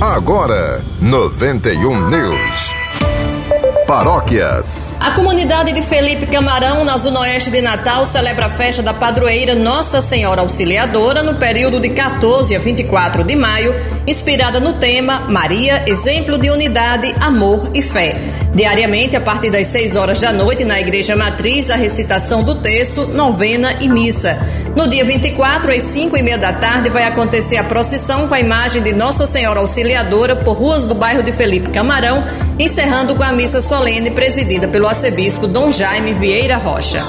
Agora, 91 News. Paróquias. A comunidade de Felipe Camarão, na zona oeste de Natal, celebra a festa da padroeira Nossa Senhora Auxiliadora no período de 14 a 24 de maio, inspirada no tema Maria, exemplo de unidade, amor e fé. Diariamente, a partir das 6 horas da noite, na Igreja Matriz, a recitação do texto, novena e missa. No dia 24, às 5 e meia da tarde, vai acontecer a procissão com a imagem de Nossa Senhora Auxiliadora por ruas do bairro de Felipe Camarão, encerrando com a missa solene presidida pelo arcebispo Dom Jaime Vieira Rocha.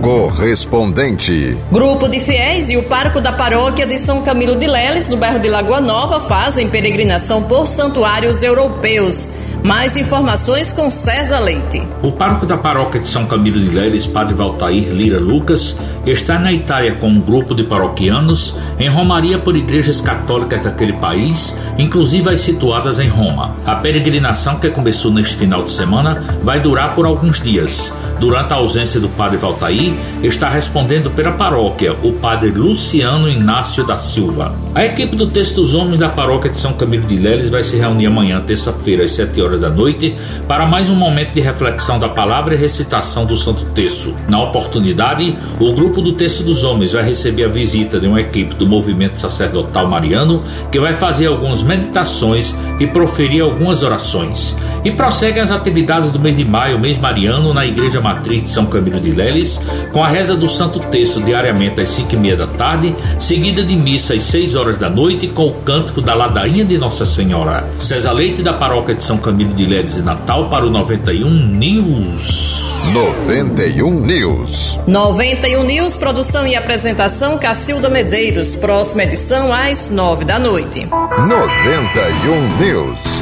Correspondente. Grupo de fiéis e o parco da paróquia de São Camilo de Leles, no bairro de Lagoa Nova, fazem peregrinação por santuários europeus. Mais informações com César Leite. O parco da paróquia de São Camilo de Leles, Padre Valtair Lira Lucas, está na Itália com um grupo de paroquianos em romaria por igrejas católicas daquele país, inclusive as situadas em Roma. A peregrinação que começou neste final de semana vai durar por alguns dias. Durante a ausência do padre Valtair, está respondendo pela paróquia o padre Luciano Inácio da Silva. A equipe do Texto dos Homens da paróquia de São Camilo de Leles vai se reunir amanhã, terça-feira, às 7 horas da noite, para mais um momento de reflexão da palavra e recitação do Santo Texto. Na oportunidade, o grupo do Texto dos Homens vai receber a visita de uma equipe do movimento sacerdotal mariano que vai fazer algumas meditações e proferir algumas orações. E prosseguem as atividades do mês de maio, mês mariano, na Igreja Matriz de São Camilo de Leles, com a reza do Santo Texto diariamente às 5 e meia da tarde, seguida de missa às 6 horas da noite, com o cântico da Ladainha de Nossa Senhora. César Leite, da Paróquia de São Camilo de Leles e Natal, para o 91 News. 91 News. 91 News, produção e apresentação Cacilda Medeiros. Próxima edição às 9 da noite. 91 News.